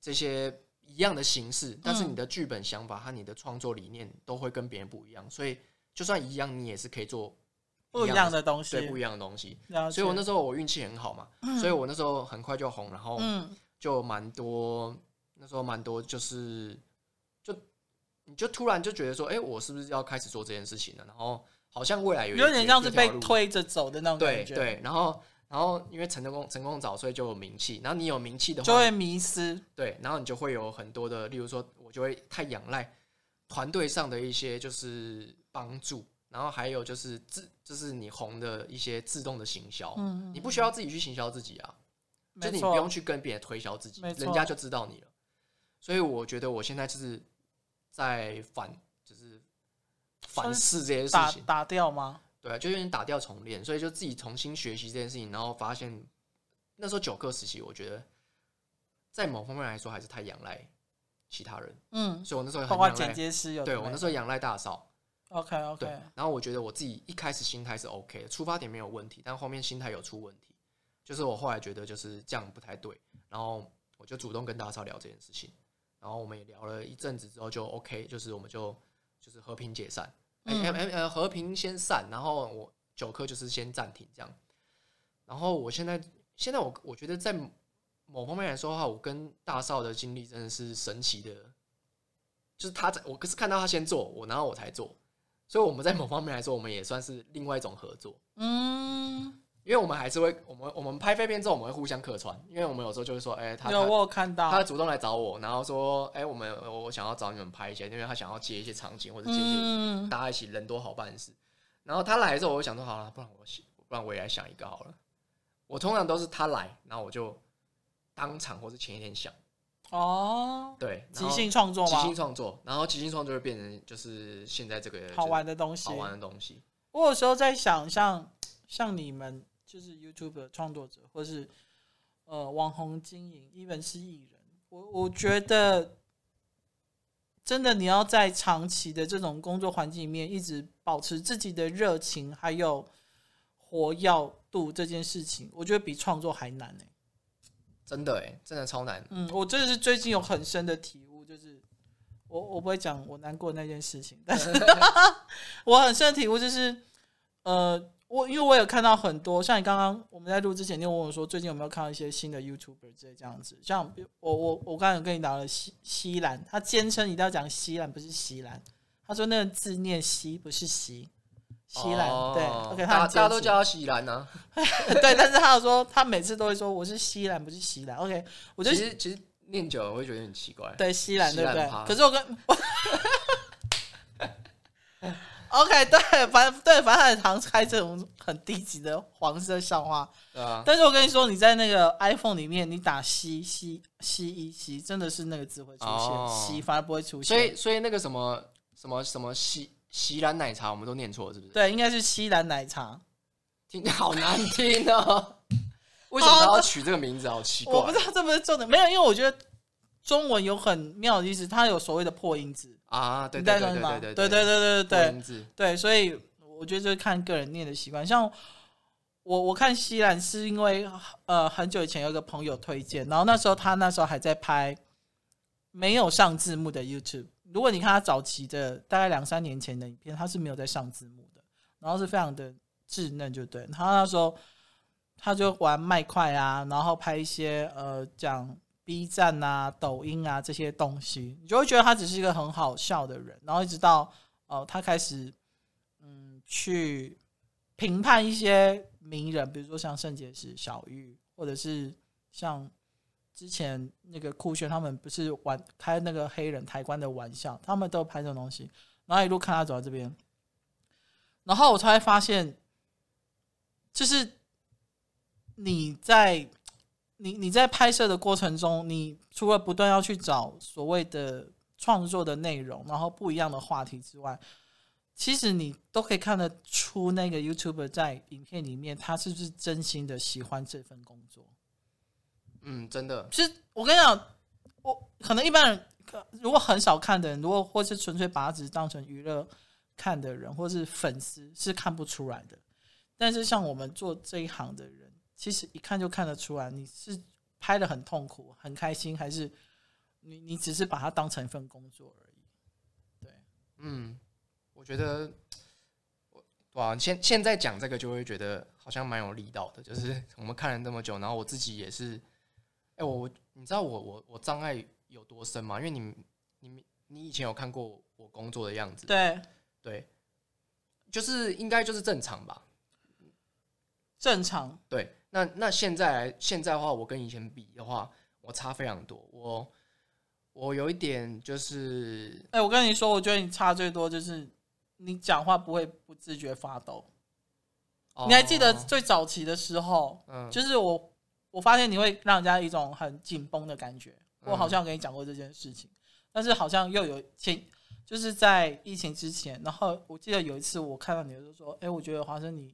S2: 这些一样的形式，但是你的剧本想法和你的创作理念都会跟别人不一样，所以就算一样，你也是可以做。
S1: 不一样的东西，
S2: 对，不一样的东西。所以我那时候我运气很好嘛，嗯、所以我那时候很快就红，然后就蛮多，那时候蛮多，就是就你就突然就觉得说，哎、欸，我是不是要开始做这件事情了？然后好像未来有
S1: 点像是被推着走的那种感觉。
S2: 对对，然后然后因为成功成功早，所以就有名气。然后你有名气的话，
S1: 就会迷失。
S2: 对，然后你就会有很多的，例如说，我就会太仰赖团队上的一些就是帮助。然后还有就是自，就是你红的一些自动的行销，嗯，你不需要自己去行销自己啊，就你不用去跟别人推销自己，人家就知道你了。所以我觉得我现在就是在反，就是反思这些事情，
S1: 打，打掉吗？
S2: 对啊，就有点打掉重练，所以就自己重新学习这件事情，然后发现那时候九课时期，我觉得在某方面来说还是太仰赖其他人，嗯，所以我那时候很仰赖，对我那时候仰赖大嫂。
S1: OK OK，
S2: 对，然后我觉得我自己一开始心态是 OK 的，出发点没有问题，但后面心态有出问题，就是我后来觉得就是这样不太对，然后我就主动跟大嫂聊这件事情，然后我们也聊了一阵子之后就 OK，就是我们就就是和平解散，和平先散，然后我九科就是先暂停这样，然后我现在现在我我觉得在某方面来说的话，我跟大少的经历真的是神奇的，就是他在我可是看到他先做我，然后我才做。所以我们在某方面来说，我们也算是另外一种合作。嗯，因为我们还是会，我们我们拍废片之后，我们会互相客串。因为我们有时候就会说，哎、欸，他
S1: 有我有看到，
S2: 他主动来找我，然后说，哎、欸，我们我想要找你们拍一些，因为他想要接一些场景或者接一些大家一起人多好办事。然后他来的时候，我就想说，好了，不然我不然我也来想一个好了。我通常都是他来，然后我就当场或是前一天想。
S1: 哦，
S2: 对，
S1: 即兴创作吗？
S2: 即兴创作，然后即兴创作就会变成就是现在这个
S1: 好玩的东西，
S2: 好玩的东西。
S1: 我有时候在想像，像像你们就是 YouTube 的创作者，或是呃网红经营，一本是艺人，我我觉得真的你要在长期的这种工作环境里面，一直保持自己的热情还有活跃度，这件事情，我觉得比创作还难呢、欸。
S2: 真的哎，真的超难。
S1: 嗯，我真的是最近有很深的体悟，就是我我不会讲我难过的那件事情，但是 [laughs] 我很深的体悟就是，呃，我因为我有看到很多，像你刚刚我们在录之前，你问我说最近有没有看到一些新的 YouTuber 之类这样子，像我我我刚才跟你聊了西西兰，他坚称一定要讲西兰不是西兰，他说那个字念西不是西。西兰、哦、对，OK，他大
S2: 家都叫他西兰呢、啊，[laughs]
S1: 对，但是他有说他每次都会说我是西兰，不是西兰，OK，我觉得
S2: 其实其实念久了我会觉得很奇怪，
S1: 对，西兰对不对？可是我跟 [laughs]，OK，对，反正对，反正很常开这种很低级的黄色笑话，对啊。但是我跟你说，你在那个 iPhone 里面，你打西西西一西，真的是那个字会出现，哦、西反而不会出现，
S2: 所以所以那个什么什么什么西。西兰奶茶，我们都念错，是不是？
S1: 对，应该是西兰奶茶，
S2: 听着 [laughs] 好难听哦。[laughs] 为什么要取这个名字？好奇怪。
S1: 我不知道这不是重点，没有，因为我觉得中文有很妙的意思，它有所谓的破音字
S2: 啊，对对对对
S1: 对对对对对
S2: 对
S1: 对所以我觉得就是看个人念的习惯。像我我看西兰是因为呃很久以前有一个朋友推荐，然后那时候他那时候还在拍没有上字幕的 YouTube。如果你看他早期的大概两三年前的影片，他是没有在上字幕的，然后是非常的稚嫩，就对。他那时候他就玩麦块啊，然后拍一些呃讲 B 站啊、抖音啊这些东西，你就会觉得他只是一个很好笑的人。然后一直到哦、呃，他开始嗯去评判一些名人，比如说像圣结石、小玉，或者是像。之前那个酷炫他们不是玩开那个黑人抬棺的玩笑，他们都拍这种东西，然后一路看他走到这边，然后我才会发现，就是你在你你在拍摄的过程中，你除了不断要去找所谓的创作的内容，然后不一样的话题之外，其实你都可以看得出那个 YouTuber 在影片里面他是不是真心的喜欢这份工作。
S2: 嗯，真的。
S1: 其实我跟你讲，我可能一般人如果很少看的人，如果或是纯粹把它只是当成娱乐看的人，或是粉丝是看不出来的。但是像我们做这一行的人，其实一看就看得出来，你是拍的很痛苦、很开心，还是你你只是把它当成一份工作而已。对，
S2: 嗯，我觉得，哇，现现在讲这个就会觉得好像蛮有力道的，就是我们看了这么久，然后我自己也是。哎，我你知道我我我障碍有多深吗？因为你你你以前有看过我工作的样子，
S1: 对
S2: 对，就是应该就是正常吧，
S1: 正常。
S2: 对，那那现在现在的话，我跟以前比的话，我差非常多。我我有一点就是，
S1: 哎，我跟你说，我觉得你差最多就是你讲话不会不自觉发抖。哦，你还记得最早期的时候，嗯，就是我。我发现你会让人家一种很紧绷的感觉。我好像跟你讲过这件事情，但是好像又有前，就是在疫情之前，然后我记得有一次我看到你就说：“哎，我觉得华生你，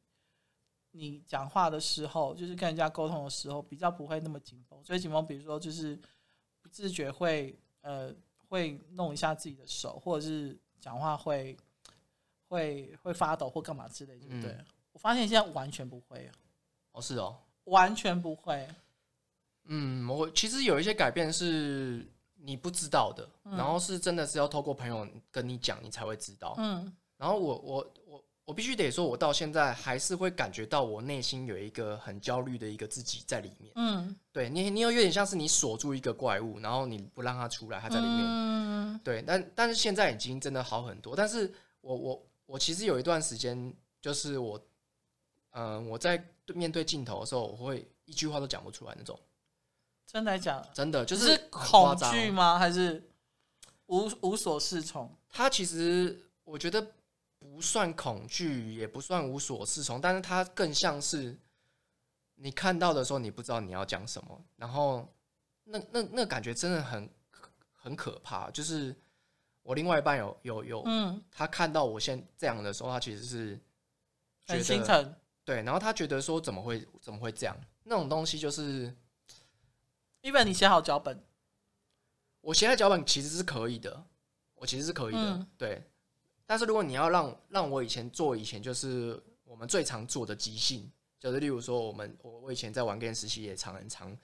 S1: 你讲话的时候，就是跟人家沟通的时候，比较不会那么紧绷。所以紧绷，比如说就是不自觉会呃会弄一下自己的手，或者是讲话会会会发抖或干嘛之类的，对不对？嗯，我发现现在完全不会。
S2: 哦，是哦。
S1: 完全不会。
S2: 嗯，我其实有一些改变是你不知道的，嗯、然后是真的是要透过朋友跟你讲，你才会知道。嗯，然后我我我我必须得说，我到现在还是会感觉到我内心有一个很焦虑的一个自己在里面。嗯，对你，你有有点像是你锁住一个怪物，然后你不让它出来，它在里面。嗯，对，但但是现在已经真的好很多。但是我我我其实有一段时间，就是我，嗯、呃，我在。面对镜头的时候，我会一句话都讲不出来那种。
S1: 真的假的？
S2: 真的就是，
S1: 是恐惧吗？还是无无所适从？
S2: 他其实我觉得不算恐惧，也不算无所适从，但是他更像是你看到的时候，你不知道你要讲什么，然后那那那感觉真的很很可怕。就是我另外一半有有有，嗯，他看到我现在这样的时候，他其实是
S1: 很心疼。
S2: 对，然后他觉得说怎么会怎么会这样？那种东西就是，
S1: 因为你写好脚本，
S2: 我写的脚本其实是可以的，我其实是可以的，嗯、对。但是如果你要让让我以前做以前就是我们最常做的即兴，就是例如说我们我我以前在玩 game 时期也常很常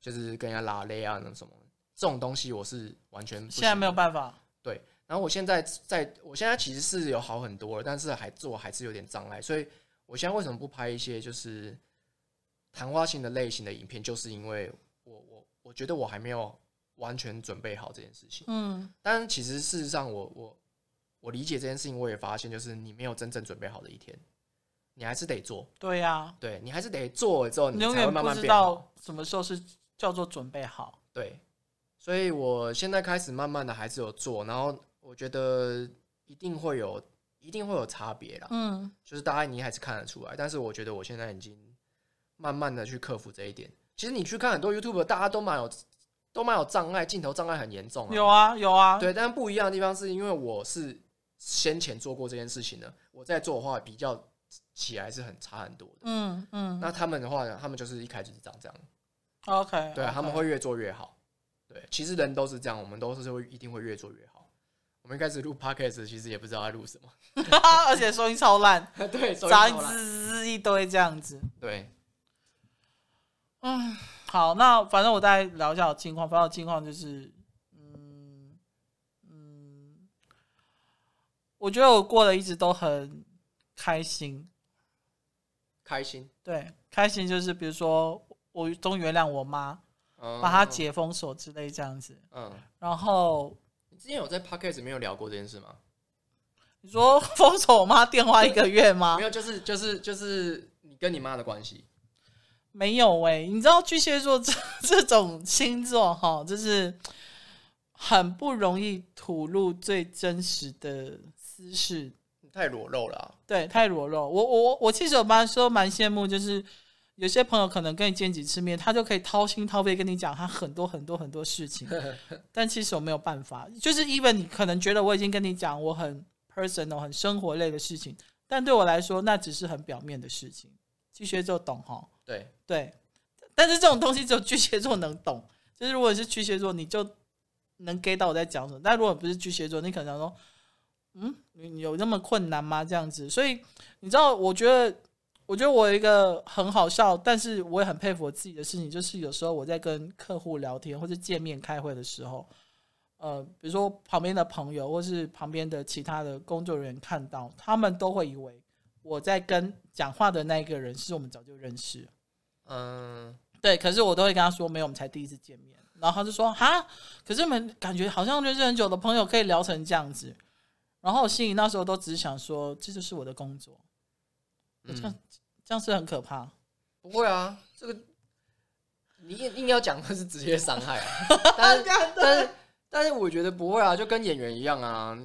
S2: 就是跟人家拉雷啊那什么这种东西，我是完全现
S1: 在没有办法。
S2: 对，然后我现在在我现在其实是有好很多了，但是还做还是有点障碍，所以。我现在为什么不拍一些就是谈话性的类型的影片？就是因为我我我觉得我还没有完全准备好这件事情。嗯，但其实事实上我，我我我理解这件事情，我也发现，就是你没有真正准备好的一天，你还是得做。
S1: 对呀、啊，
S2: 对你还是得做了之后，你才会慢慢
S1: 知道什么时候是叫做准备好。
S2: 对，所以我现在开始慢慢的还是有做，然后我觉得一定会有。一定会有差别啦，嗯，就是大概你还是看得出来，但是我觉得我现在已经慢慢的去克服这一点。其实你去看很多 YouTube，大家都蛮有都蛮有障碍，镜头障碍很严重啊。
S1: 有啊，有啊，
S2: 对，但不一样的地方是因为我是先前做过这件事情呢，我在做的话比较起来是很差很多的。嗯嗯，那他们的话呢，他们就是一开始是长这样。
S1: OK，
S2: 对啊，他们会越做越好。对，其实人都是这样，我们都是会一定会越做越好。我们一开始录 podcast 其实也不知道在录什么，[laughs]
S1: 而且声音超烂，[laughs]
S2: 对，
S1: 杂音滋滋一堆这样子。
S2: 对，
S1: 嗯，好，那反正我大概聊一下我近况，反正我近况就是，嗯嗯，我觉得我过得一直都很开心，
S2: 开心，
S1: 对，开心就是比如说。我终于原谅我妈，把她解封锁之类这样子。嗯，然后
S2: 你之前有在 podcast 没有聊过这件事吗？[laughs]
S1: 你说封锁我妈电话一个月吗？
S2: 没有，就是就是就是你跟你妈的关系。
S1: 没有哎、欸，你知道巨蟹座这这种星座哈，就是很不容易吐露最真实的私事，
S2: 太裸露了、啊。对，
S1: 太裸露。我我我其实有蛮说蛮羡慕，就是。有些朋友可能跟你见几次面，他就可以掏心掏肺跟你讲他很多很多很多事情，[laughs] 但其实我没有办法。就是 even 你可能觉得我已经跟你讲我很 personal 很生活类的事情，但对我来说那只是很表面的事情。巨蟹座懂哈？
S2: 对
S1: 对，但是这种东西只有巨蟹座能懂。就是如果是巨蟹座，你就能 get 到我在讲什么。但如果不是巨蟹座，你可能说，嗯，你有那么困难吗？这样子。所以你知道，我觉得。我觉得我有一个很好笑，但是我也很佩服我自己的事情，就是有时候我在跟客户聊天或者见面开会的时候，呃，比如说旁边的朋友或是旁边的其他的工作人员看到，他们都会以为我在跟讲话的那个人是我们早就认识。嗯，对，可是我都会跟他说，没有，我们才第一次见面。然后他就说，哈，可是我们感觉好像认识很久的朋友可以聊成这样子。然后我心里那时候都只是想说，这就是我的工作。嗯，这样这样是很可怕。
S2: 不会啊，这个你硬硬要讲的是职业伤害啊。[laughs] 但是但是但是我觉得不会啊，就跟演员一样啊。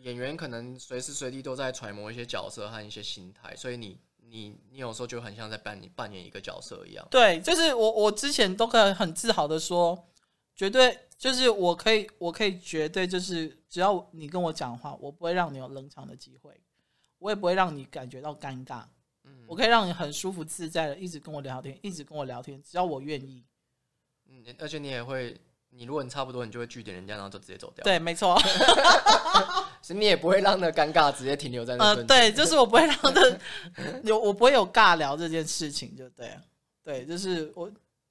S2: 演员可能随时随地都在揣摩一些角色和一些心态，所以你你你有时候就很像在扮你扮演一个角色一样。
S1: 对，就是我我之前都可以很自豪的说，绝对就是我可以我可以绝对就是只要你跟我讲话，我不会让你有冷场的机会，我也不会让你感觉到尴尬。嗯我可以让你很舒服自在的一直跟我聊天，一直跟我聊天，只要我愿意。
S2: 嗯，而且你也会，你如果你差不多，你就会拒点人家，然后就直接走掉。
S1: 对，没错。[laughs]
S2: 所以你也不会让那尴尬直接停留在那。
S1: 呃，对，就是我不会让那 [laughs] 有，我不会有尬聊这件事情，就对。对，就是我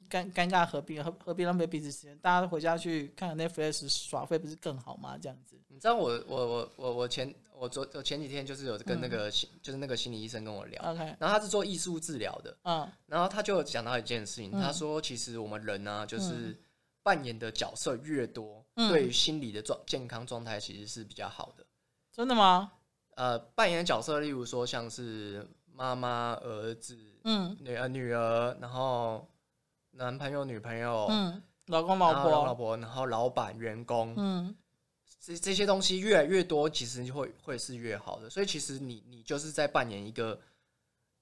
S1: 尴尴尬何必何何必浪费彼此时间？大家都回家去看看 Netflix 耍废，不是更好吗？这样子。
S2: 你知道我我我我我前。我昨我前几天就是有跟那个心，嗯、就是那个心理医生跟我聊，Okay. 然后他是做艺术治疗的，嗯，然后他就讲到一件事情，嗯、他说其实我们人呢、啊，就是扮演的角色越多，嗯、对于心理的状健康状态其实是比较好的。
S1: 真的吗？
S2: 呃，扮演的角色，例如说像是妈妈、儿子，嗯，女儿、女儿，然后男朋友、女朋友，嗯，
S1: 老公、老婆、
S2: 老婆，然后老板、员工，嗯。这这些东西越来越多，其实会会是越好的。所以其实你你就是在扮演一个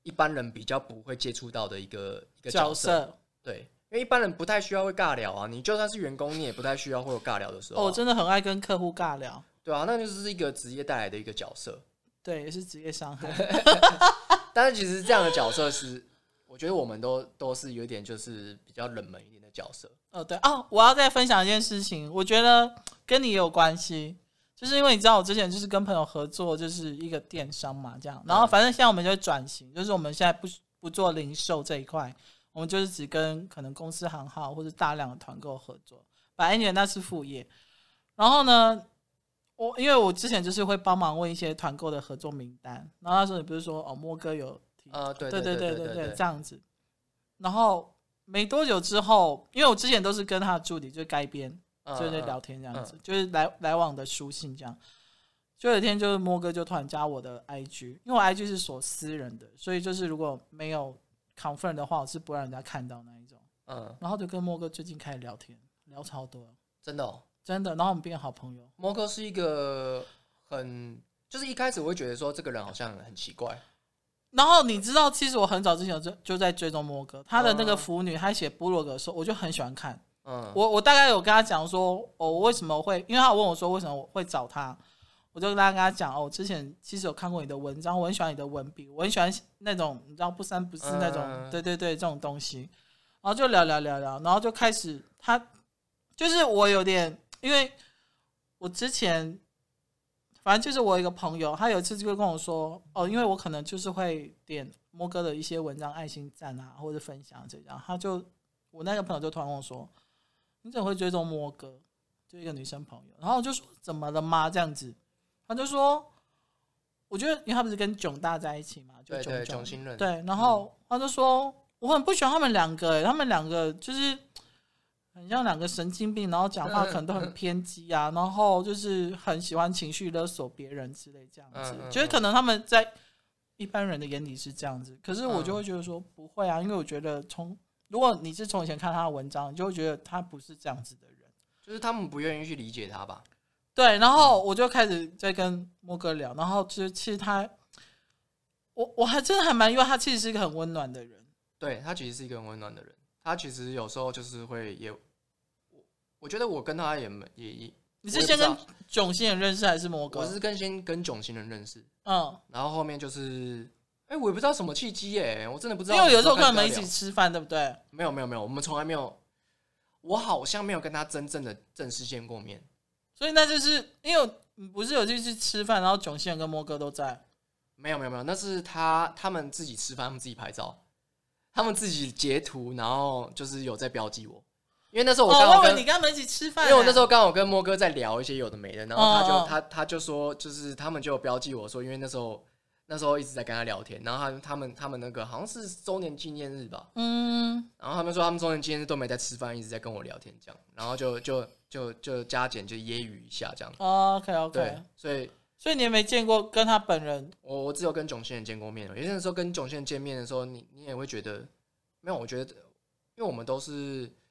S2: 一般人比较不会接触到的一个一个角色，对，因为一般人不太需要会尬聊啊。你就算是员工，你也不太需要会有尬聊的时候、啊。
S1: 哦，我真的很爱跟客户尬聊。
S2: 对啊，那就是一个职业带来的一个角色。
S1: 对，也是职业伤害。[laughs]
S2: 但是其实这样的角色是，我觉得我们都都是有点就是比较冷门一点的角色。
S1: 哦，对哦，我要再分享一件事情，我觉得跟你也有关系，就是因为你知道我之前就是跟朋友合作，就是一个电商嘛，这样，然后反正现在我们就转型，就是我们现在不不做零售这一块，我们就是只跟可能公司行号或者大量的团购合作，反正因为那是副业。然后呢，我因为我之前就是会帮忙问一些团购的合作名单，然后那时候你不是说哦，莫哥有
S2: 啊，对
S1: 对对对对对，这样子，然后。没多久之后，因为我之前都是跟他的助理，就是该编，就是在聊天这样子，就是来来往的书信这样。就有一天，就是摸哥就突然加我的 IG，因为我 IG 是锁私人的，所以就是如果没有 confirm 的话，我是不让人家看到那一种。嗯，然后就跟摸哥最近开始聊天，聊超多，
S2: 真的哦，
S1: 真的。然后我们变好朋友。
S2: 摸哥是一个很，就是一开始我会觉得说这个人好像很奇怪。
S1: 然后你知道，其实我很早之前就就在追踪摩哥，他的那个腐女，他写部落格的时候，我就很喜欢看。嗯，我我大概有跟他讲说，哦，我为什么会，因为他问我说为什么我会找他，我就跟他跟他讲，哦，我之前其实有看过你的文章，我很喜欢你的文笔，我很喜欢那种你知道不三不四那种，嗯、对对对，这种东西。然后就聊聊聊聊，然后就开始他就是我有点，因为我之前，反正就是我有一个朋友，他有一次就会跟我说，哦，因为我可能就是会点摸哥的一些文章爱心赞啊，或者分享这样，他就我那个朋友就突然跟我说，你怎么会追踪摸哥？就一个女生朋友，然后我就说怎么了吗？这样子，他就说。我觉得，因为他不是跟囧大在一起嘛，就囧囧对，然后他就说，嗯、我很不喜欢他们两个，他们两个就是很像两个神经病，然后讲话可能都很偏激啊，然后就是很喜欢情绪勒索别人之类这样子，觉得可能他们在一般人的眼里是这样子，可是我就会觉得说不会啊，因为我觉得从如果你是从以前看他的文章，你就会觉得他不是这样子的人，
S2: 就是他们不愿意去理解他吧。
S1: 对，然后我就开始在跟莫哥聊，然后其实其实他，我我还真的还蛮意外，他其实是一个很温暖的人。
S2: 对，他其实是一个很温暖的人，他其实有时候就是会也，我我觉得我跟他也没也也，
S1: 你是先跟囧星人认识还是摩哥？
S2: 我是跟先跟囧星人认识，
S1: 嗯，
S2: 然后后面就是，哎，我也不知道什么契机，哎，我真的不知道，
S1: 因为有时候跟他们一起吃饭，对不对？
S2: 没有没有没有，我们从来没有，我好像没有跟他真正的正式见过面。
S1: 所以那就是因为不是有去去吃饭，然后囧星人跟摩哥都在。
S2: 没有没有没有，那是他他们自己吃饭，他们自己拍照，他们自己截图，然后就是有在标记我。因为那时候我刚好跟、哦、你
S1: 跟他们一起吃饭，
S2: 因为我那时候刚好跟莫哥在聊一些有的没的，然后他就、哦、他他就说，就是他们就有标记我说，因为那时候。那时候一直在跟他聊天，然后他他们他们那个好像是周年纪念日吧，嗯，然后他们说他们周年纪念日都没在吃饭，一直在跟我聊天这样，然后就就就就加减就揶揄一下这样。
S1: 哦，OK OK，
S2: 对，所以
S1: 所以你也没见过跟他本人，
S2: 我我只有跟囧先人见过面了。有些时候跟囧先人见面的时候，你你也会觉得没有，我觉得因为我们都是不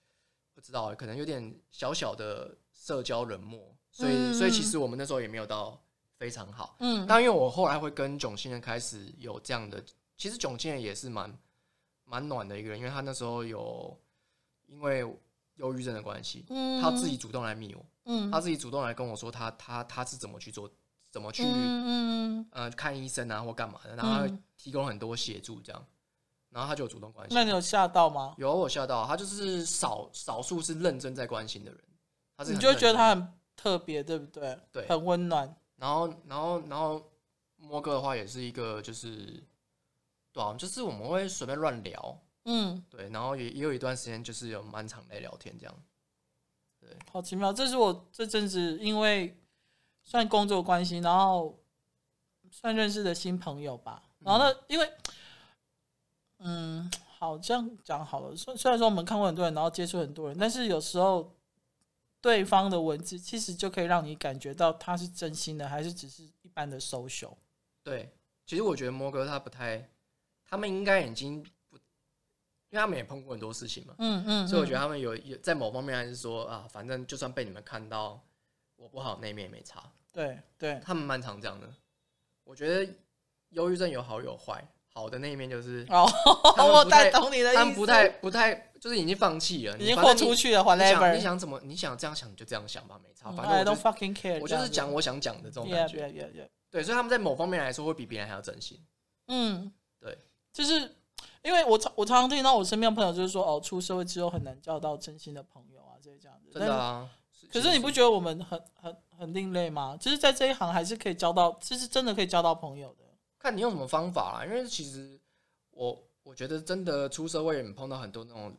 S2: 知道，可能有点小小的社交冷漠，所以、嗯、所以其实我们那时候也没有到。非常好，嗯，但因为我后来会跟囧星人开始有这样的，其实囧星人也是蛮蛮暖的一个人，因为他那时候有因为忧郁症的关系，嗯，他自己主动来密我，嗯，他自己主动来跟我说他他他是怎么去做，怎么去，嗯呃看医生啊或干嘛的，然后他提供很多协助这样，然后他就有主动关心。
S1: 那你有吓到吗？
S2: 有，我吓到，他就是少少数是认真在关心的人，他是
S1: 你就觉得他很特别，对不对？
S2: 对，
S1: 很温暖。
S2: 然后，然后，然后，摸哥的话也是一个，就是，对啊，就是我们会随便乱聊，嗯，对，然后也也有一段时间，就是有蛮常来聊天这样，对，
S1: 好奇妙。这是我这阵子因为算工作关系，然后算认识的新朋友吧。然后呢，因为，嗯，好，这样讲好了。虽虽然说我们看过很多人，然后接触很多人，但是有时候。对方的文字其实就可以让你感觉到他是真心的，还是只是一般的 social。
S2: 对，其实我觉得摩哥他不太，他们应该已经不，因为他们也碰过很多事情嘛。嗯嗯，所以我觉得他们有有在某方面还是说啊，反正就算被你们看到我不好那一面也没差。
S1: 对对，
S2: 他们蛮常这样的。我觉得忧郁症有好有坏。好的那一面就是
S1: 哦，[laughs] 我太懂你的意思，
S2: 他们不太不太就是已经放弃了，
S1: 已经豁出去了。
S2: 你想你想怎么你想这样想你就这样想吧，没差。反正我
S1: don't fucking care，
S2: 我就是讲我想讲的这种感觉。对，所以他们在某方面来说会比别人还要真心。嗯，对，
S1: 就是因为我常我常常听到我身边的朋友就是说哦，出社会之后很难交到真心的朋友啊，这些这样子。
S2: 真的啊。
S1: 可是你不觉得我们很很很另类吗？就是在这一行还是可以交到，其实真的可以交到朋友的。
S2: 看你用什么方法啦，因为其实我我觉得真的出社会，你碰到很多那种，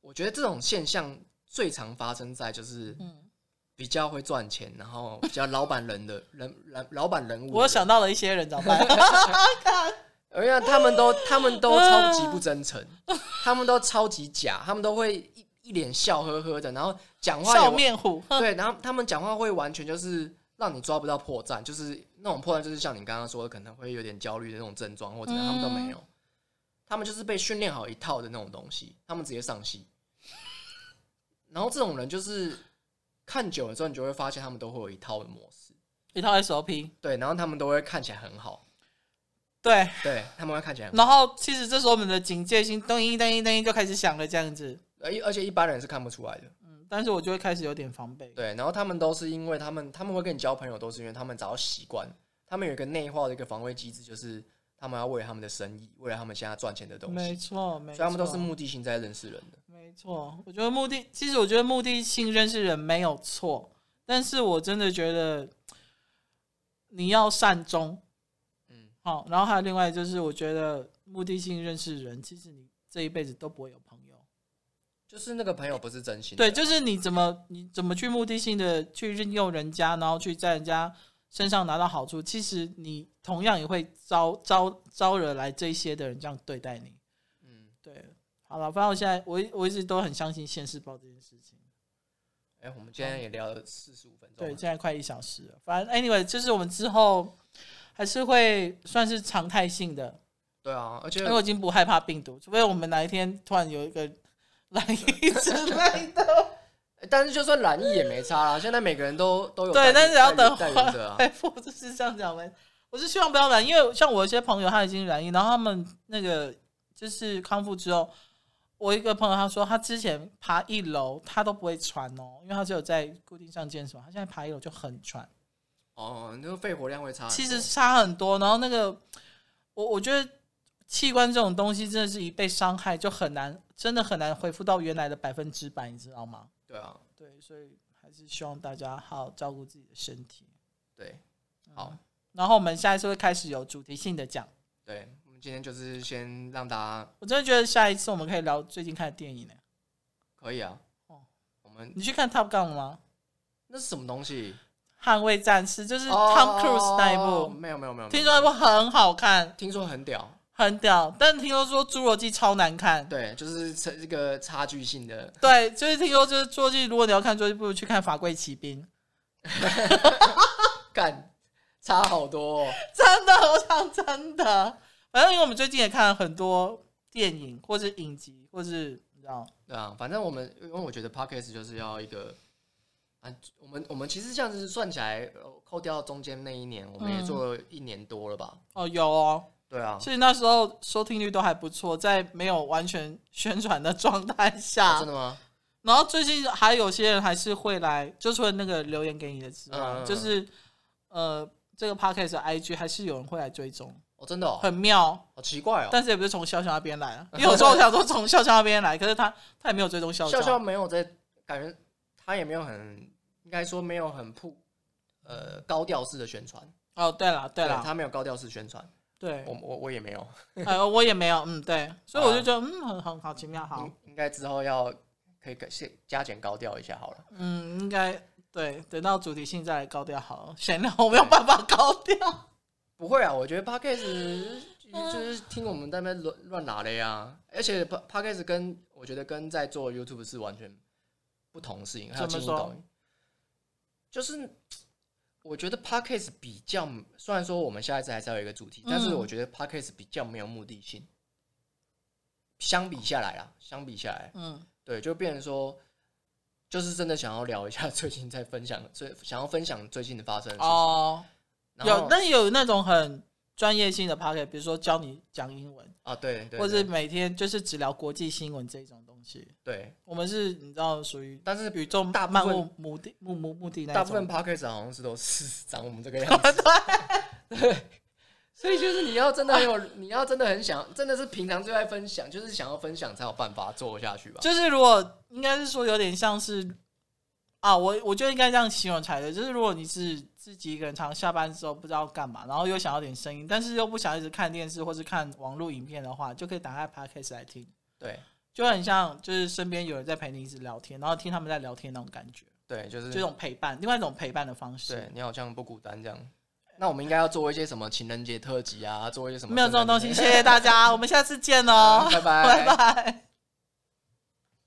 S2: 我觉得这种现象最常发生在就是比较会赚钱，然后比较老板人的人人老板人物。
S1: 我想到了一些人，怎么办？
S2: 而且他们都他们都超级不真诚，他们都超级假，他们都会一一脸笑呵呵的，然后讲话
S1: 笑面虎。
S2: 对，然后他们讲话会完全就是。让你抓不到破绽，就是那种破绽，就是像你刚刚说的，可能会有点焦虑的那种症状，或者他们都没有，他们就是被训练好一套的那种东西，他们直接上戏。然后这种人就是看久了之后，你就会发现他们都会有一套的模式，
S1: 一套 SOP。
S2: 对，然后他们都会看起来很好，
S1: 对，
S2: 对，他们会看起来很好。
S1: 然后其实这时候我们的警戒心噔一噔一噔一就开始响了，这样子，
S2: 而而且一般人是看不出来的。
S1: 但是我就会开始有点防备。
S2: 对，然后他们都是因为他们他们会跟你交朋友，都是因为他们找到习惯，他们有一个内化的一个防卫机制，就是他们要为了他们的生意，为了他们现在赚钱的东西。
S1: 没错，没错。
S2: 所以他们都是目的性在认识人的。
S1: 没没错，我觉得目的，其实我觉得目的性认识人没有错，但是我真的觉得你要善终，嗯，好，然后还有另外就是，我觉得目的性认识人，其实你这一辈子都不会有朋友，
S2: 就是那个朋友不是真心的，
S1: 对，就是你怎么你怎么去目的性的去任用人家，然后去在人家身上拿到好处，其实你同样也会招招招惹来这些的人这样对待你，嗯，对。好了，反正我现在我我一直都很相信现世报这件事情。
S2: 哎、欸，我们今天也聊了四十五分钟，
S1: 对，现在快一小时了。反正 anyway，就是我们之后还是会算是常态性的。
S2: 对啊，而且
S1: 因为我已经不害怕病毒，除非我们哪一天突然有一个染疫之类的。
S2: 但是就算染疫也没差啦，现在每个人都都有
S1: 对，但是要等恢
S2: 复、
S1: 啊，就是这样讲的。我是希望不要染，因为像我一些朋友他已经染疫，然后他们那个就是康复之后。我一个朋友他说，他之前爬一楼他都不会喘哦，因为他只有在固定上健身房，他现在爬一楼就很喘。
S2: 哦，那个肺活量会差，
S1: 其实差很多。然后那个，我我觉得器官这种东西真的是一被伤害就很难，真的很难恢复到原来的百分之百，你知道吗？
S2: 对啊，
S1: 对，所以还是希望大家好好照顾自己的身体。
S2: 对，好，嗯，
S1: 然后我们下一次会开始有主题性的讲。
S2: 对。我们今天就是先让大家，
S1: 我真的觉得下一次我们可以聊最近看的电影呢。
S2: 可以啊，哦，我们
S1: 你去看 Top Gun 了吗？
S2: 那是什么东西？
S1: 捍卫战士，就是 Tom Cruise 那一部。
S2: 哦，没有没有没有，
S1: 听说那部很好看，
S2: 听说很屌，
S1: 很屌。但听说说侏罗纪超难看，
S2: 对，就是这个差距性的。
S1: 对，就是听说就是侏罗纪，如果你要看侏罗纪，不如去看法贵骑兵。[laughs]
S2: 干，差好多哦，
S1: 真的，我想真的。反正因为我们最近也看了很多电影，或是影集，或是你知道？
S2: 对啊，反正我们因为我觉得 Podcast 就是要一个啊，我们我们其实这样子算起来，扣掉中间那一年，我们也做了一年多了吧？
S1: 嗯、哦，有哦，
S2: 对啊，
S1: 所以那时候收听率都还不错，在没有完全宣传的状态下、
S2: 哦，真的吗？
S1: 然后最近还有些人还是会来，就除了那个留言给你的之外，嗯、就是呃，这个 Podcast 的 IG 还是有人会来追踪。
S2: 哦、真的、哦、
S1: 很妙，
S2: 好奇怪哦！
S1: 但是也不是从笑笑那边来啊，因为有时候我想说从笑笑那边来，可是他他也没有追踪笑笑，
S2: 笑笑没有在，感觉他也没有很，应该说没有很铺呃高调式的宣传。
S1: 哦，对了对了，
S2: 他没有高调式宣传，
S1: 对。
S2: 我我我也没有，
S1: 呃 [laughs] 我也没有，嗯对，所以我就觉得、啊、嗯很很好奇妙，好，
S2: 应该之后要可以先加减高调一下好了，
S1: 嗯应该对，等到主题性再来高调好了，闲聊 [laughs] 我没有办法高调。[laughs]
S2: 不会啊，我觉得 Podcast 就是听我们在那边乱乱拿的呀，而且 Podcast 跟我觉得跟在做 YouTube 是完全不同的事情。还有经营抖音，就是我觉得 Podcast 比较，虽然说我们下一次还是要有一个主题，但是我觉得 Podcast 比较没有目的性。相比下来啊，相比下来，嗯，对，就变成说，就是真的想要聊一下 [laughs] 最近在分享，最想要分享最近的发生的事情。有，但有那种很专业性的 podcast，比如说教你讲英文啊，对，对，或者每天就是只聊国际新闻这种东西。对，我们是你知道属于，但是宇宙大漫无目的、目目目的那大部分 p o c k e t 好像是都是长我们这个样子。[laughs] 对，[laughs] 对，所以就是你要真的很有，你要真的很想，真的是平常最爱分享，就是想要分享才有办法做下去吧。就是如果应该是说有点像是。啊，我我觉得应该这样形容才对，就是如果你是自己一个人，常下班之后不知道干嘛，然后又想要点声音，但是又不想一直看电视或是看网络影片的话，就可以打开 Podcast 来听。对，就很像就是身边有人在陪你一直聊天，然后听他们在聊天那种感觉。对，就是这种陪伴，另外一种陪伴的方式。对，你好像不孤单这样。那我们应该要做一些什么情人节特辑啊？做一些什么？没有这种东西。谢谢大家，我们下次见哦，拜拜，拜拜。[laughs]